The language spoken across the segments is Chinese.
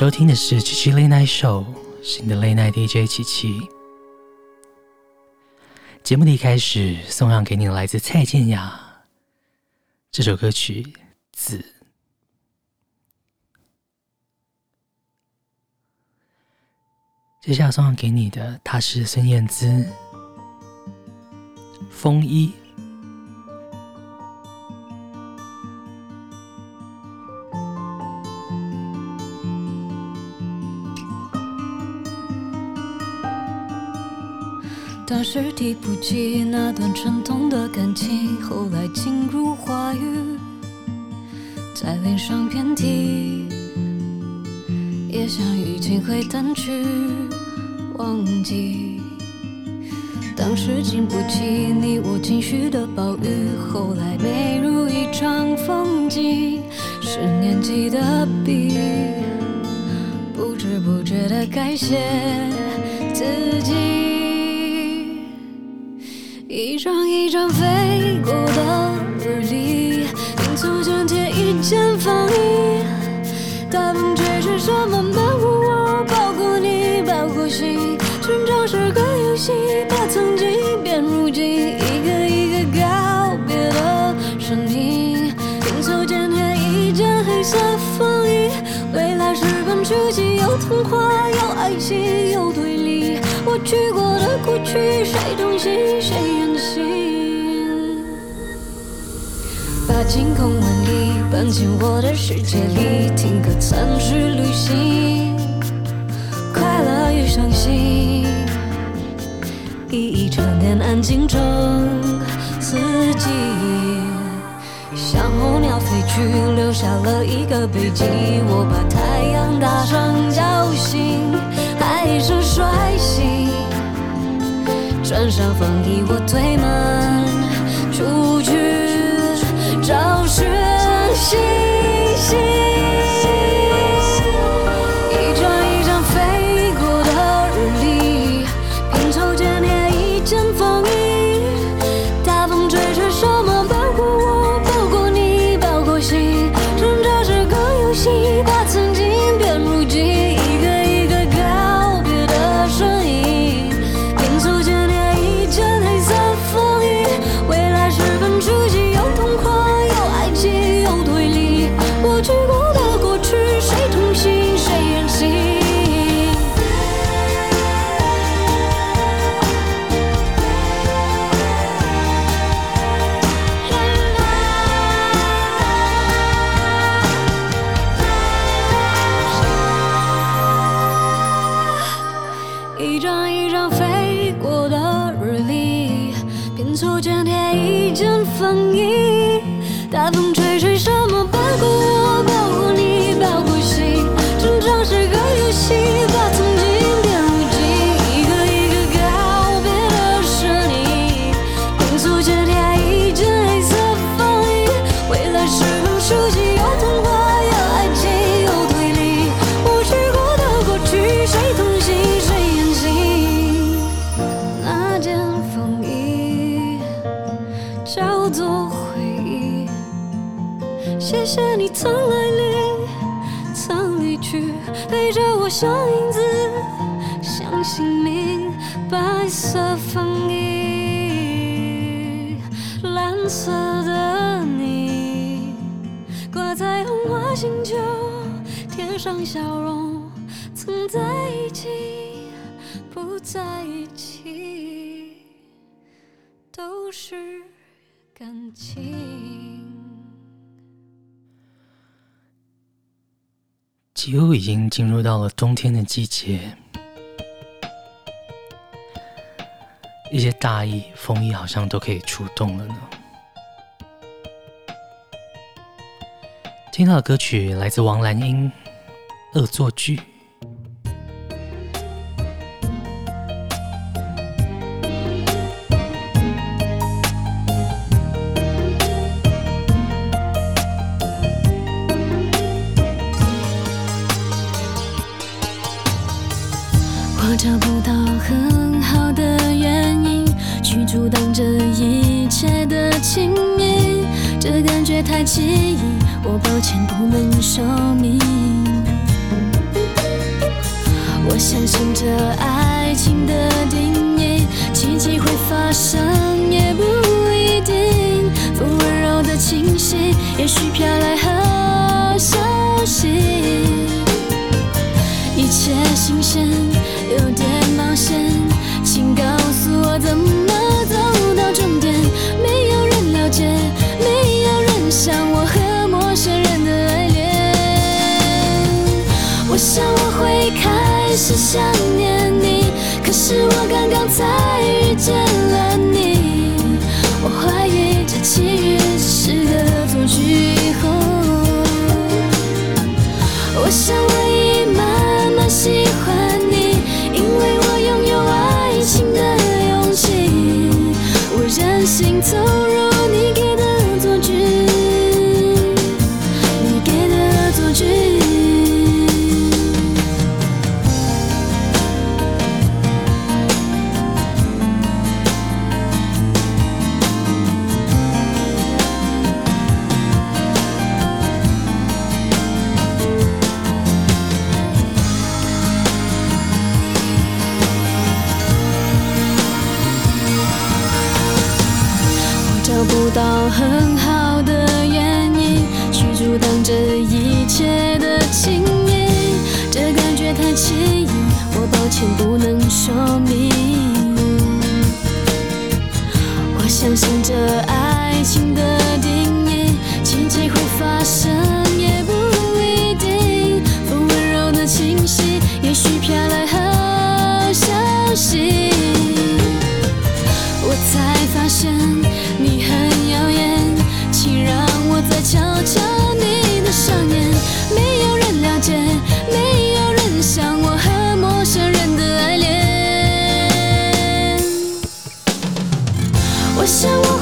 收听的是七七 late night show 新的 late night DJ 七七节目的一开始，送上给你的来自蔡健雅这首歌曲子。接下来送上给你的，他是孙燕姿风衣。是提不起那段沉痛的感情，后来进如话语，在脸上遍体，也想已经会淡去，忘记。当时经不起你我情绪的暴雨，后来美如一场风景，是年纪的笔，不知不觉的改写自己。一张一张飞过的日历，拼凑成贴一件风衣。大风吹去，什么保护我？包括你，包括心。成长是个游戏，把曾经变如今，来是本书籍，有童话，有爱情，有推理。我去过的过去，谁同行，谁远行？把晴空万里搬进我的世界里，听歌参去旅行，快乐与伤心，一一沉淀安静成四季。候鸟飞去，留下了一个背记。我把太阳大声叫醒，还是睡醒？穿上风衣，我推门出去找寻星星。几乎已经进入到了冬天的季节，一些大衣、风衣好像都可以出动了呢。听到的歌曲来自王蓝英。恶作剧。到很好的原因去阻挡这一切的情谊，这感觉太奇异，我抱歉不能说明。我相信这爱情的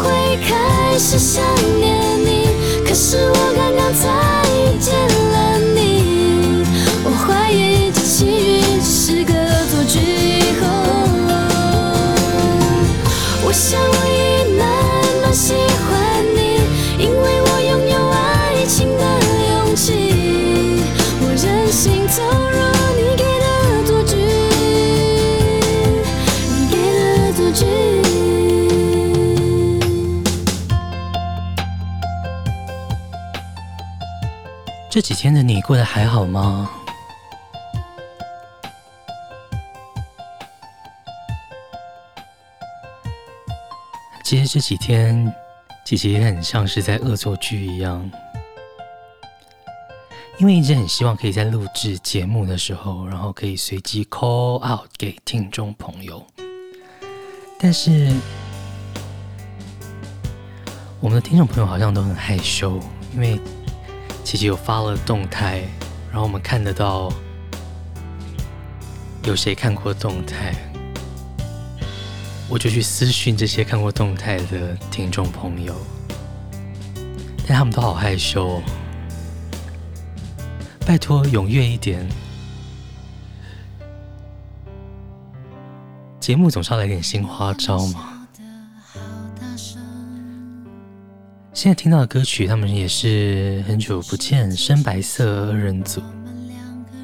会开始想念你，可是我刚刚才遇见了你，我怀疑这奇遇只是个恶作剧。我想我已难这几天的你过得还好吗？其实这几天，姐姐也很像是在恶作剧一样，因为一直很希望可以在录制节目的时候，然后可以随机 call out 给听众朋友。但是，我们的听众朋友好像都很害羞，因为姐姐有发了动态，然后我们看得到有谁看过动态。我就去私讯这些看过动态的听众朋友，但他们都好害羞哦。拜托踊跃一点，节目总是要来点新花招嘛。现在听到的歌曲，他们也是很久不见，深白色二人组，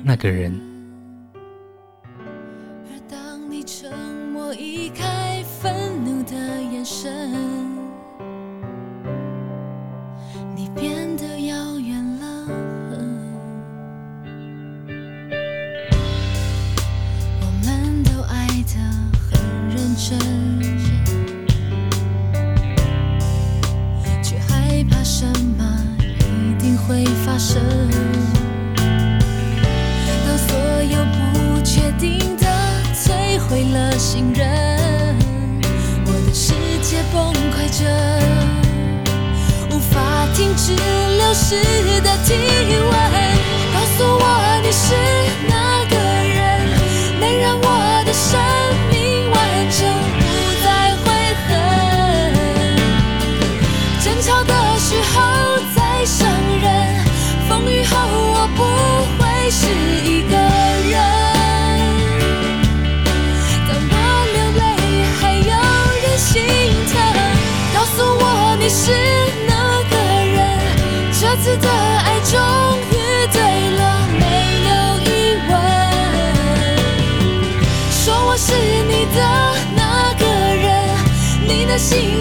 那个人。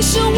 生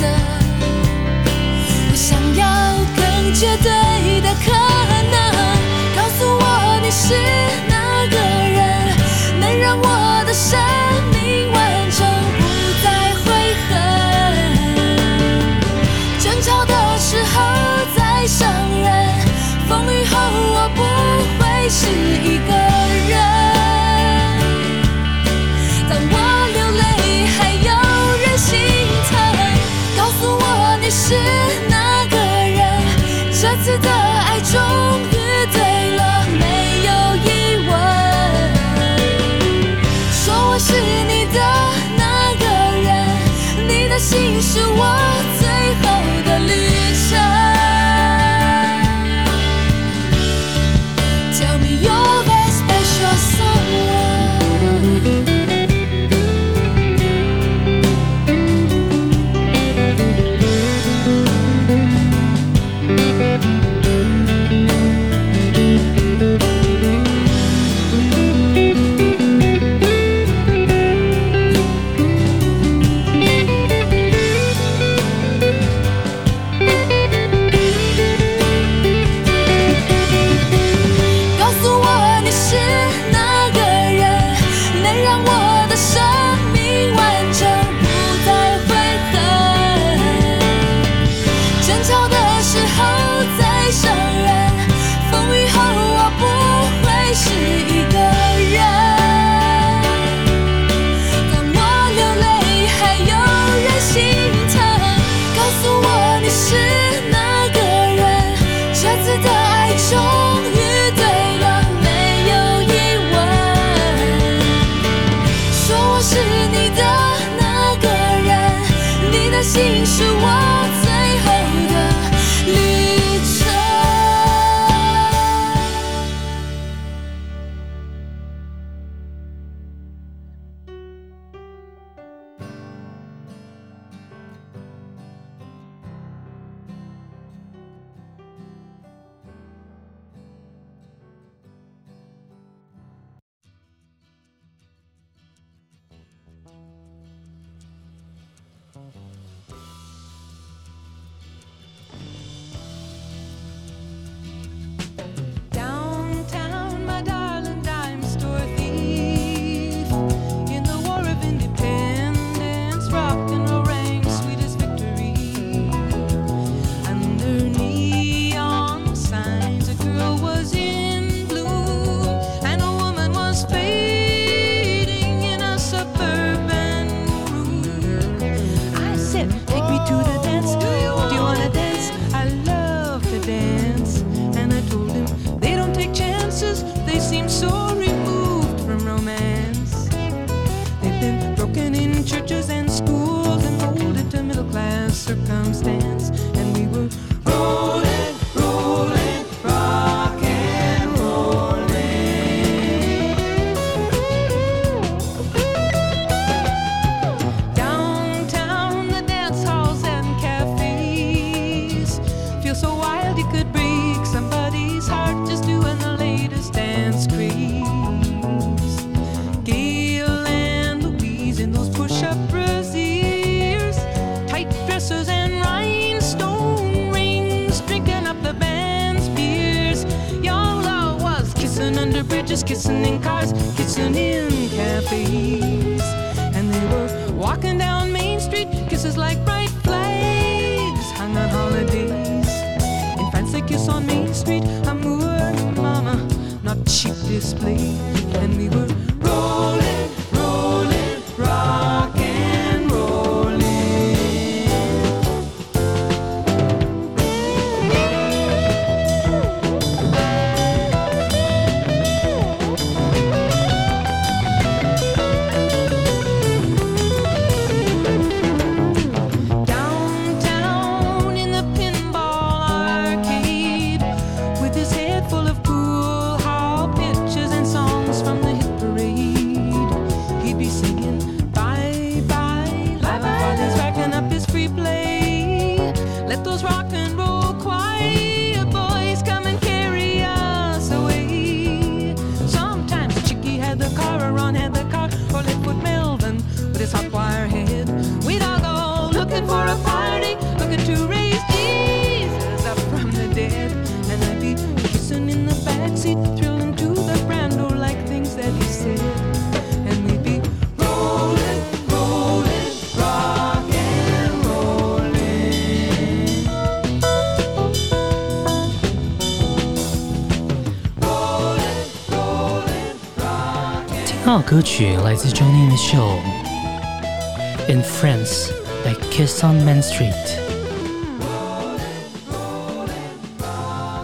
Jesus. 歌曲来自 Johnny Mitchell，《In France Like Kiss on Main Street》。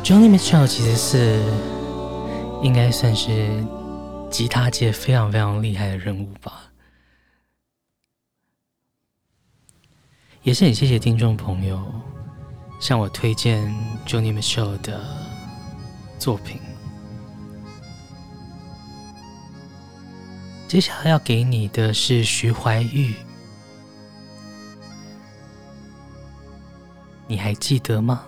Johnny Mitchell 其实是应该算是吉他界非常非常厉害的人物吧，也是很谢谢听众朋友向我推荐 Johnny Mitchell 的作品。接下来要给你的是徐怀钰，你还记得吗？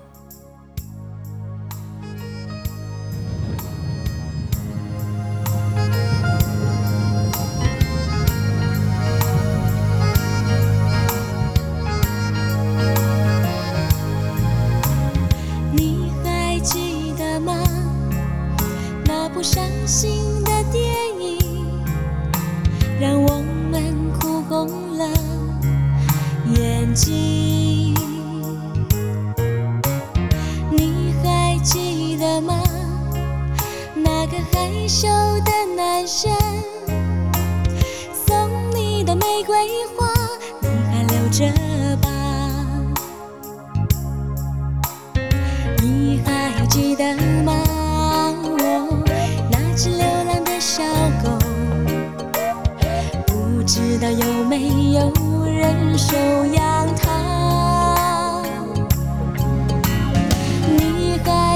记得吗？那个害羞的男生，送你的玫瑰花，你还留着吧？你还记得吗？那只流浪的小狗，不知道有没有人收养它。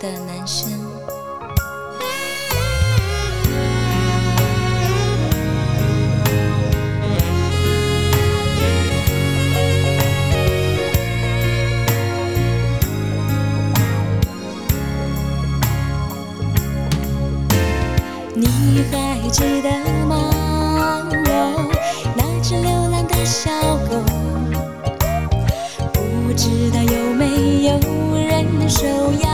的男生。你还记得吗？那只流浪的小狗。不知道有没有人能收养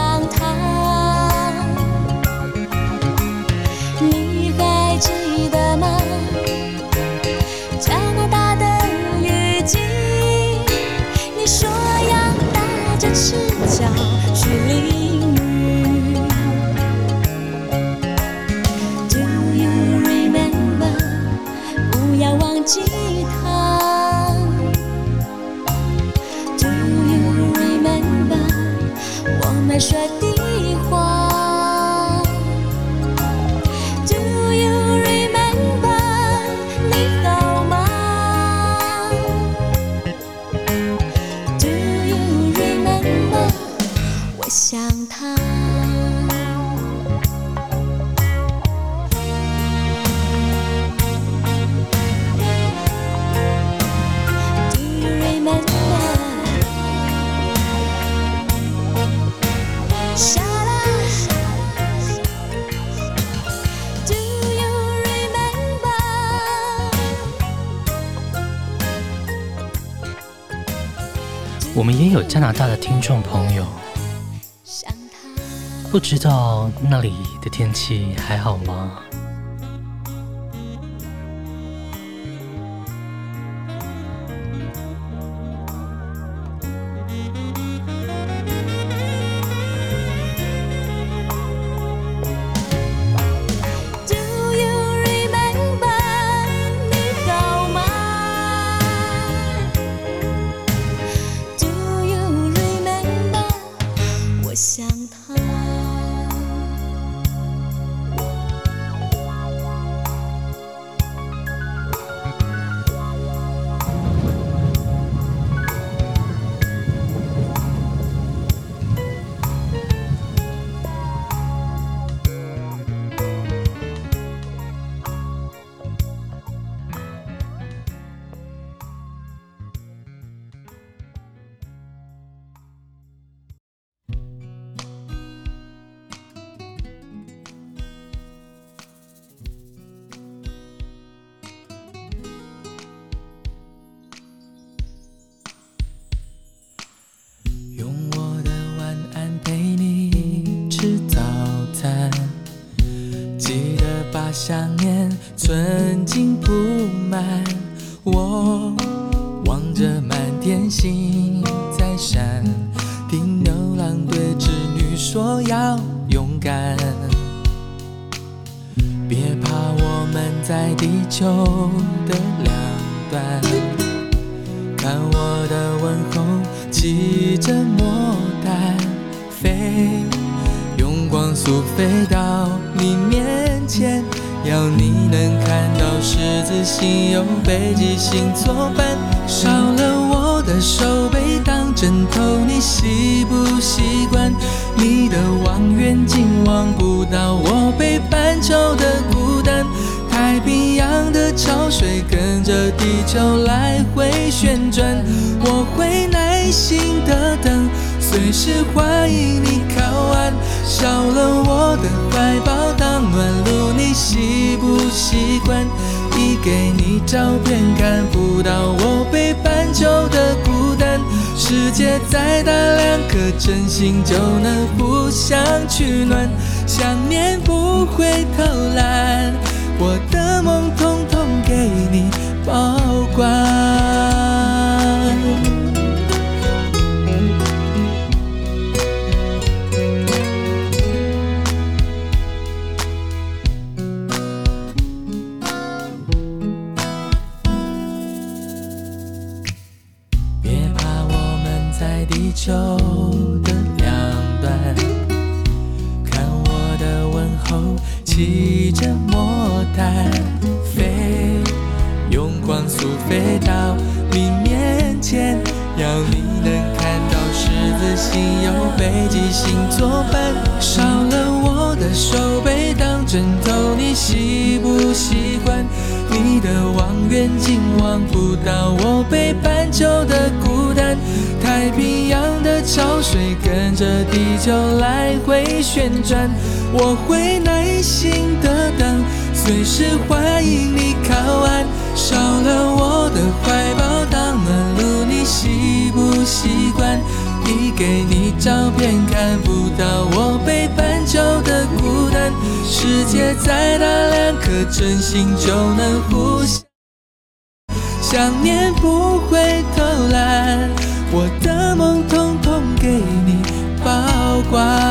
加拿大的听众朋友。不知道那里的天气还好吗？心存。看不到我北半球的孤单世界再大两颗真心就能互相取暖想念不会偷懒。我的梦通通给你保管。界再大，两颗真心就能互相。想念不会偷懒，我的梦统统给你保管。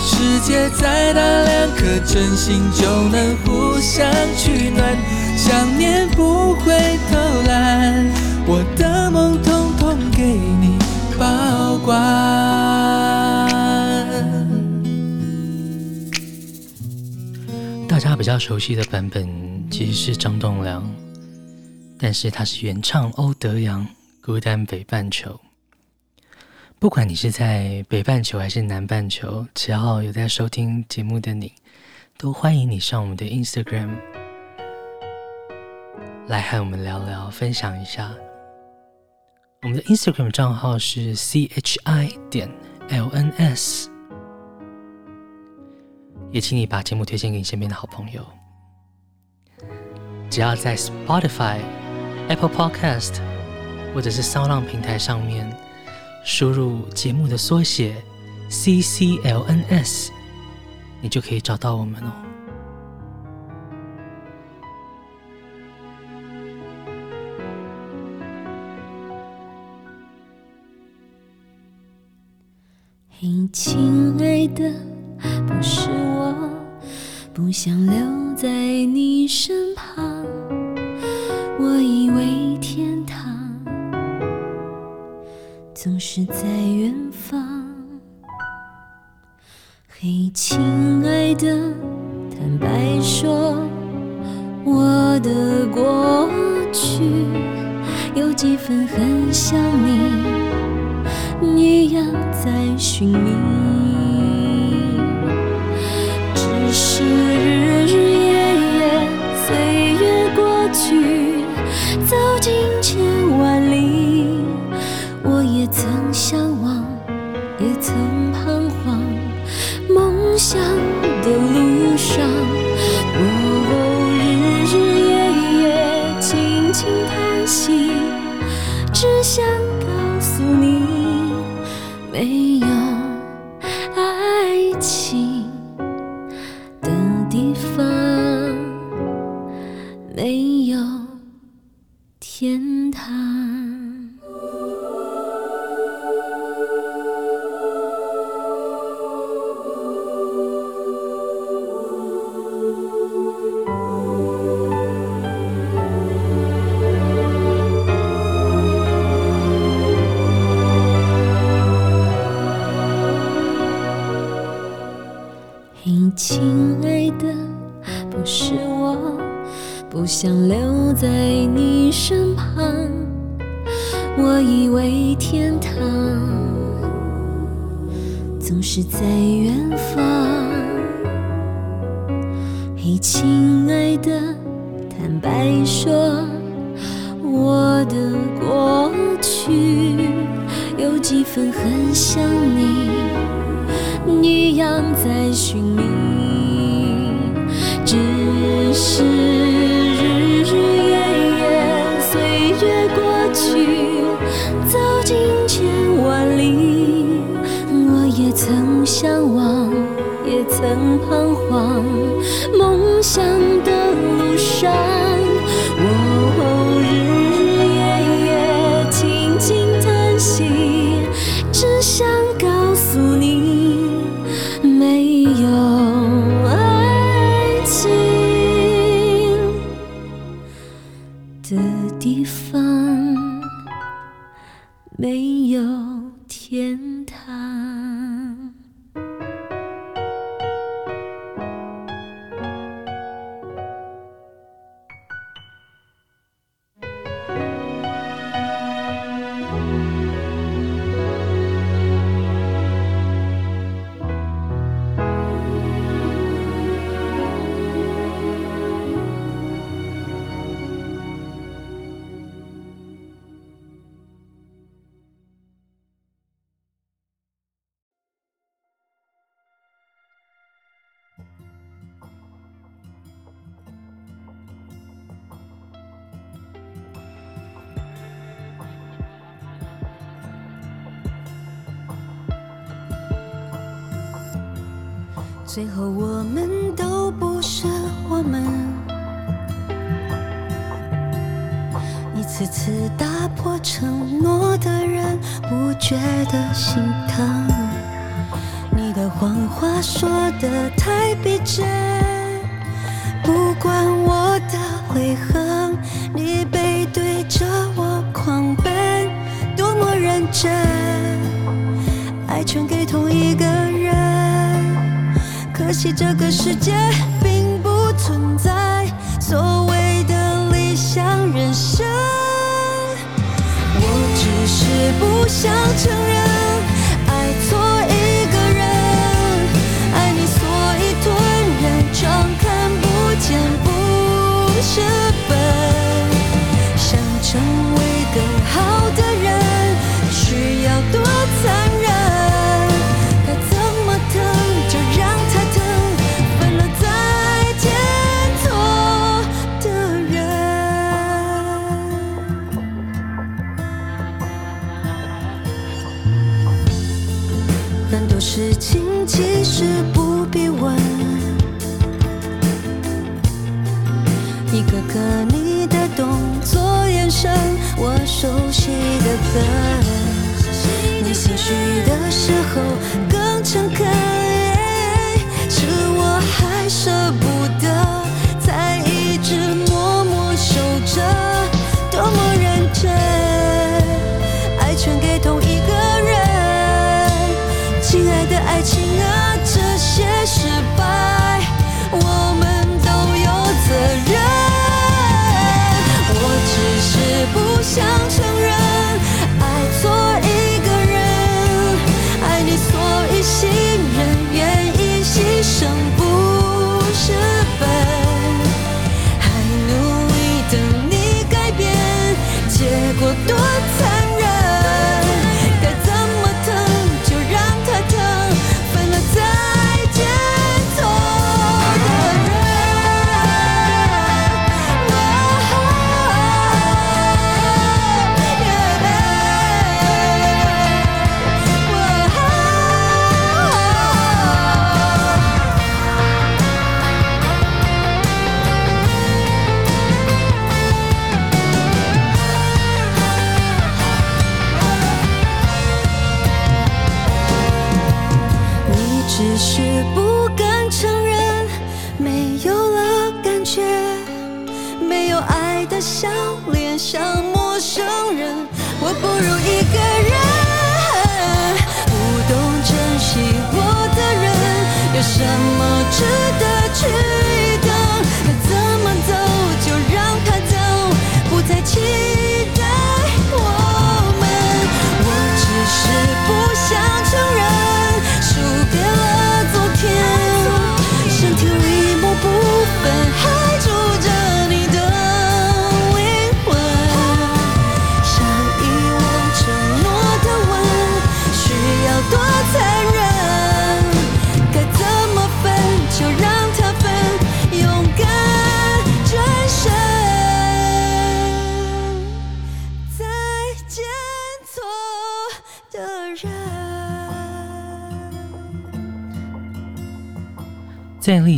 世界再大，两颗真心就能互相取暖。想念不会偷懒，我的梦统统给你保管。大家比较熟悉的版本其实是张栋梁，但是他是原唱欧德阳。孤单北半球，不管你是在北半球还是南半球，只要有在收听节目的你，都欢迎你上我们的 Instagram 来和我们聊聊，分享一下。我们的 Instagram 账号是 chi 点 lns，也请你把节目推荐给你身边的好朋友。只要在 Spotify、Apple Podcast。或者是骚浪平台上面输入节目的缩写 CCLNS，你就可以找到我们哦。嘿，亲爱的，不是我，不想留在你身旁，总是在远方，嘿，亲爱的，坦白说，我的过去有几分很像你一样在寻觅，只是日日夜夜，岁月过去，走进坦白说，我的过去有几分很像你，一样在寻觅。觉得心疼你的谎话说的太逼真不管我的悔恨你背对着我狂奔多么认真。爱全给同一个人可惜这个世界并也不想承认。你心虚的时候。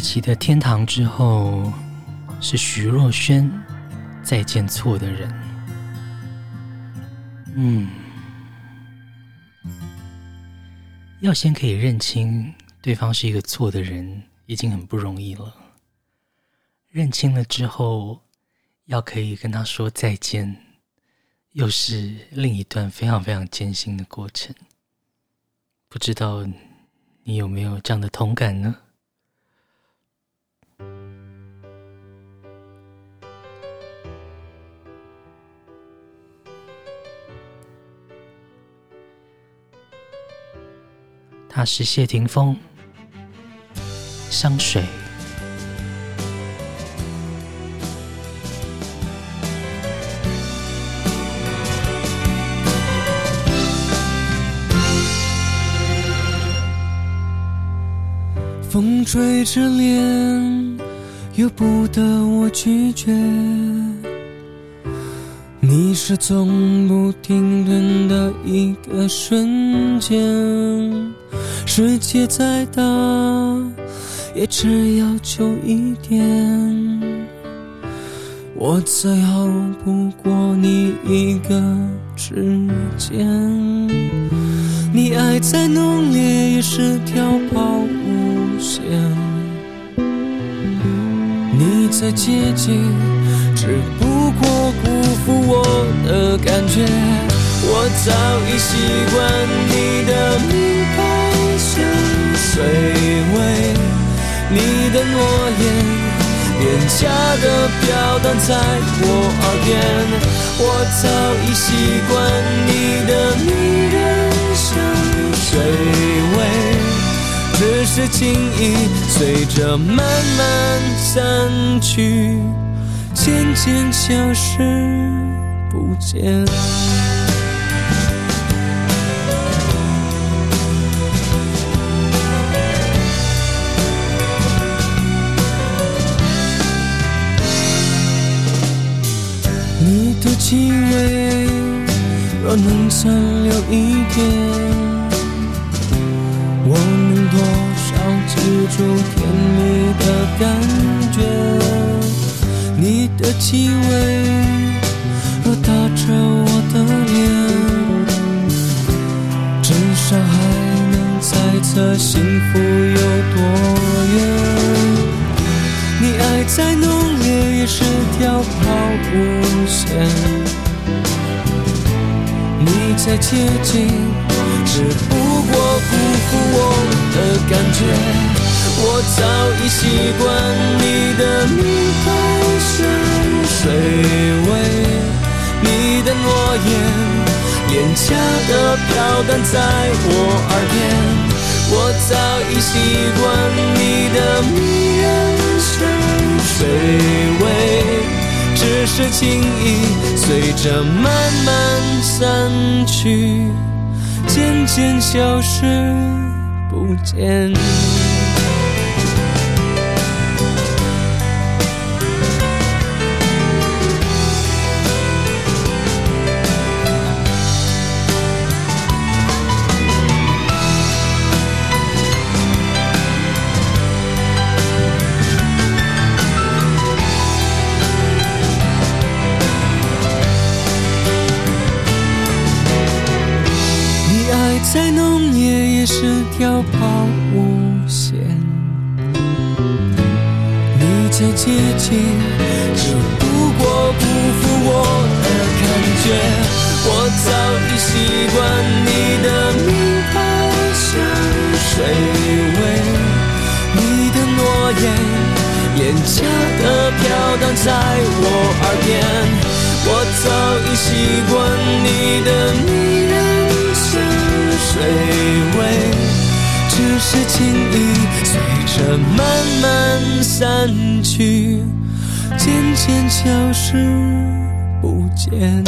在立淇的《天堂》之后，是徐若瑄《再见错的人》。嗯，要先可以认清对方是一个错的人，已经很不容易了。认清了之后，要可以跟他说再见，又是另一段非常非常艰辛的过程。不知道你有没有这样的同感呢？他是谢霆锋，香水。风吹着脸，由不得我拒绝。你是从不停顿的一个瞬间。世界再大，也只要求一点。我再好不过你一个指尖。你爱再浓烈，也是条抛物线。你再接近，只不过辜负我的感觉。我早已习惯你的名牌香水味，你的诺言廉价的飘荡在我耳边，我早已习惯你的迷人香水味，只是情意随着慢慢散去，渐渐消失不见。你的气味若能残留一点，我能多少记住甜蜜的感觉？你的气味若打着我的脸，至少还能猜测幸福有多远。你爱再浓烈，也是条抛物线。你再接近，只不过辜负我的感觉。我早已习惯你的名牌香水味，你的诺言廉价的飘荡在我耳边。我早已习惯你的迷人香水味。只是情意随着慢慢散去，渐渐消失不见。再浓烈也是条抛物线，你再接近，只不过辜负我的感觉。我早已习惯你的名牌香水味，你的诺言廉价的飘荡在我耳边。我早已习惯你的迷人水味。只是情意随着慢慢散去，渐渐消失不见。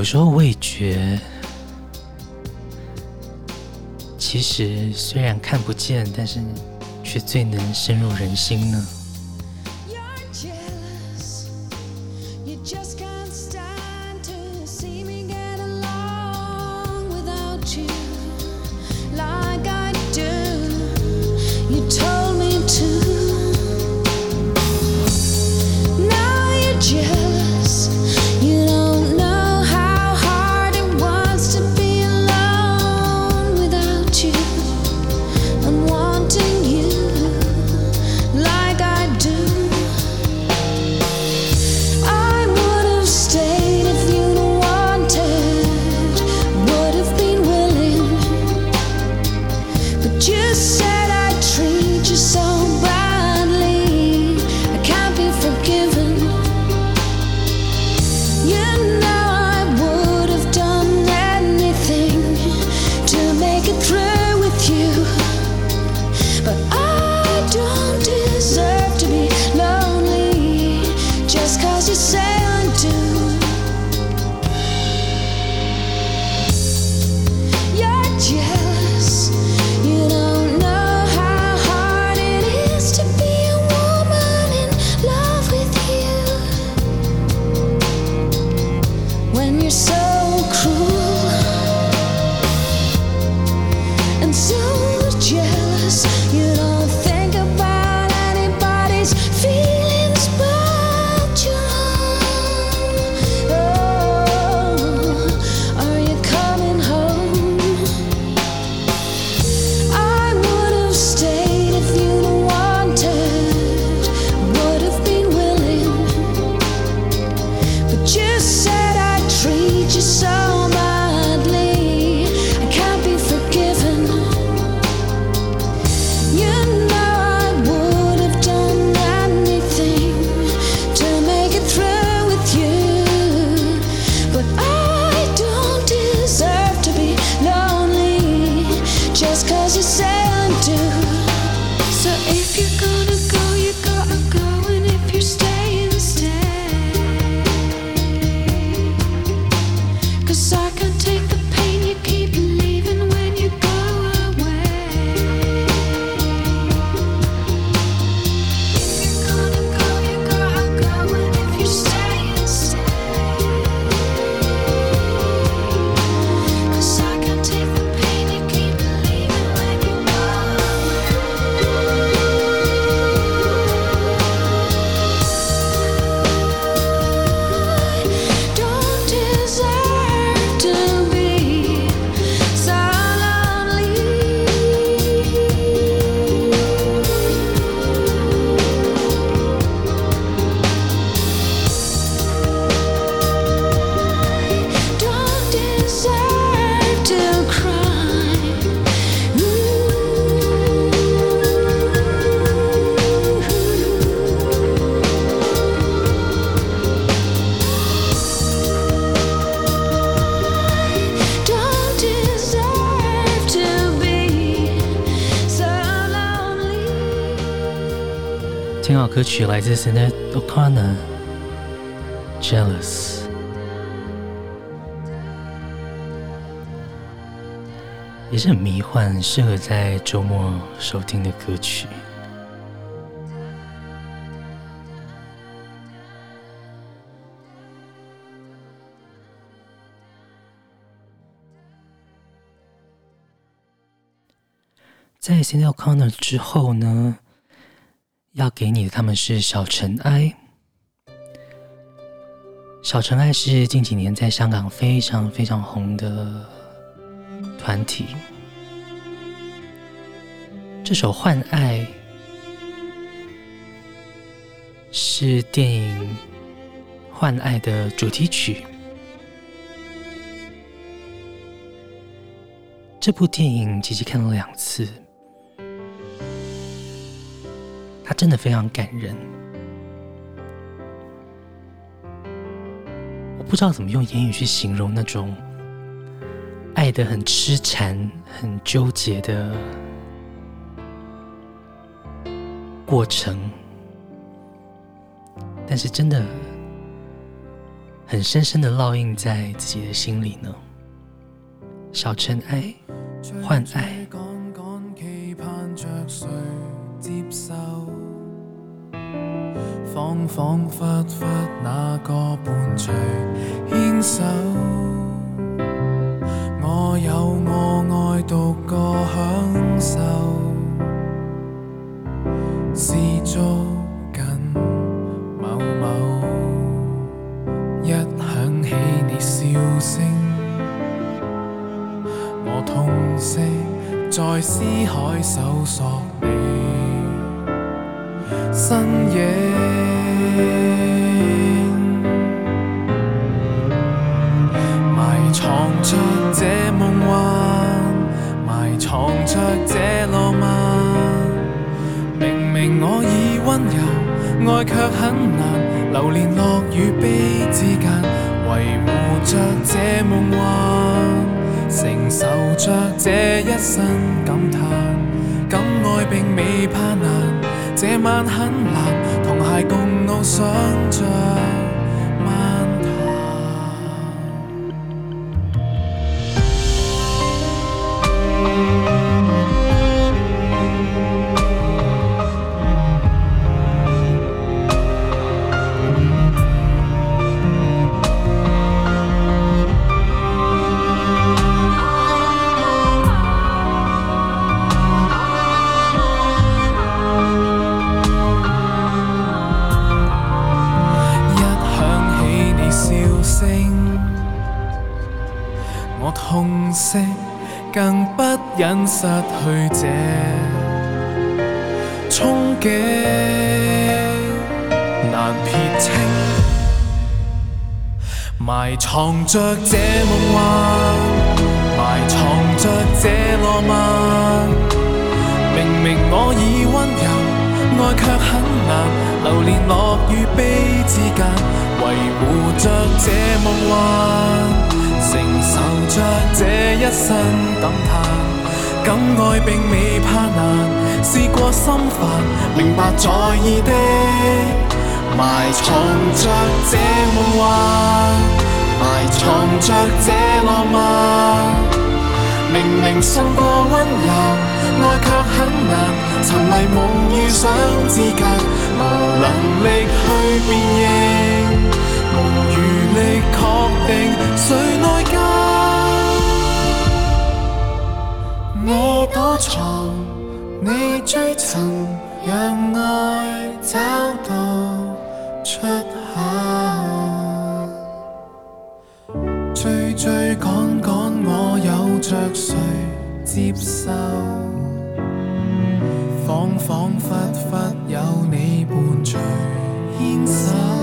有时候味觉，其实虽然看不见，但是却最能深入人心呢。曲来自 Sinéad O'Connor，《Jealous》，也是很迷幻，适合在周末收听的歌曲。在 Sinéad O'Connor 之后呢？要给你的，他们是小尘埃。小尘埃是近几年在香港非常非常红的团体。这首《换爱》是电影《换爱》的主题曲。这部电影吉吉看了两次。他真的非常感人，我不知道怎么用言语去形容那种爱的很痴缠、很纠结的过程，但是真的很深深的烙印在自己的心里呢？小尘埃，换爱。恍恍惚惚，那个伴随？牵手，我有我爱独个享受，是捉紧某某，一响起你笑声，我痛惜在思海搜索你身影。埋藏着这梦幻，埋藏着这浪漫。明明我已温柔，爱却很难。流连乐与悲之间，维护着这梦幻，承受着这一生感叹。敢爱并未怕难，这晚很难，同鞋共翱翔着。藏着这梦幻，埋藏着这浪漫。明明我已温柔，爱却很难。流连乐与悲之间，维护着这梦幻，承受着这一生感叹。敢爱并未怕难，试过心烦，明白在意的，埋藏着这梦幻，埋藏着这浪漫。明明信过温柔，爱却很难，沉迷梦与想之间，无能力去辨认，无余力确定谁内疚。你躲藏，你追寻，让爱找到着谁接受？恍恍惚惚，有你伴随牵手。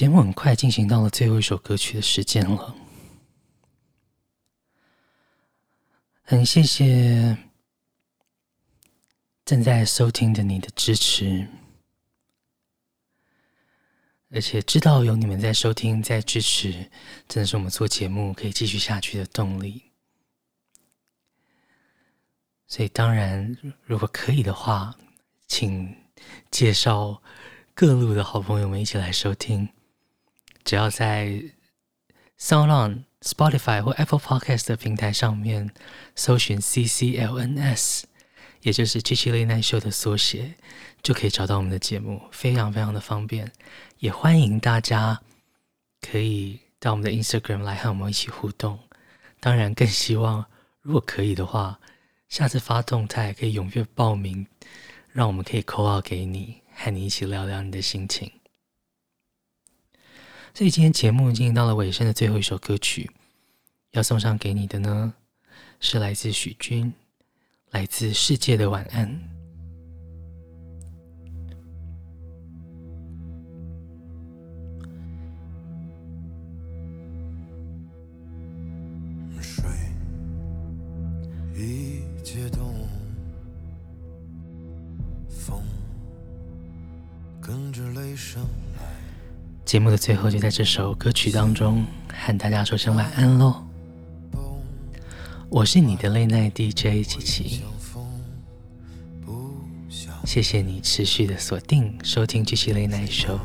节目很快进行到了最后一首歌曲的时间了，很谢谢正在收听的你的支持，而且知道有你们在收听、在支持，真的是我们做节目可以继续下去的动力。所以，当然，如果可以的话，请介绍各路的好朋友们一起来收听。只要在 SoundOn、Spotify 或 Apple Podcast 的平台上面搜寻 CCLNS，也就是 Chichi Late Night Show 的缩写，就可以找到我们的节目，非常非常的方便。也欢迎大家可以到我们的 Instagram 来和我们一起互动。当然，更希望如果可以的话，下次发动态可以踊跃报名，让我们可以 call out 给你，和你一起聊聊你的心情。所以今天节目进行到了尾声的最后一首歌曲要送上给你的呢是来自许君来自世界的晚安。水已解冻风跟着雷声节目的最后，就在这首歌曲当中，和大家说声晚安喽。我是你的泪奈 DJ 琪琪，谢谢你持续的锁定收听这期泪奈 Show，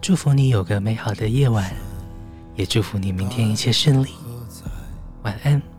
祝福你有个美好的夜晚，也祝福你明天一切顺利，晚安。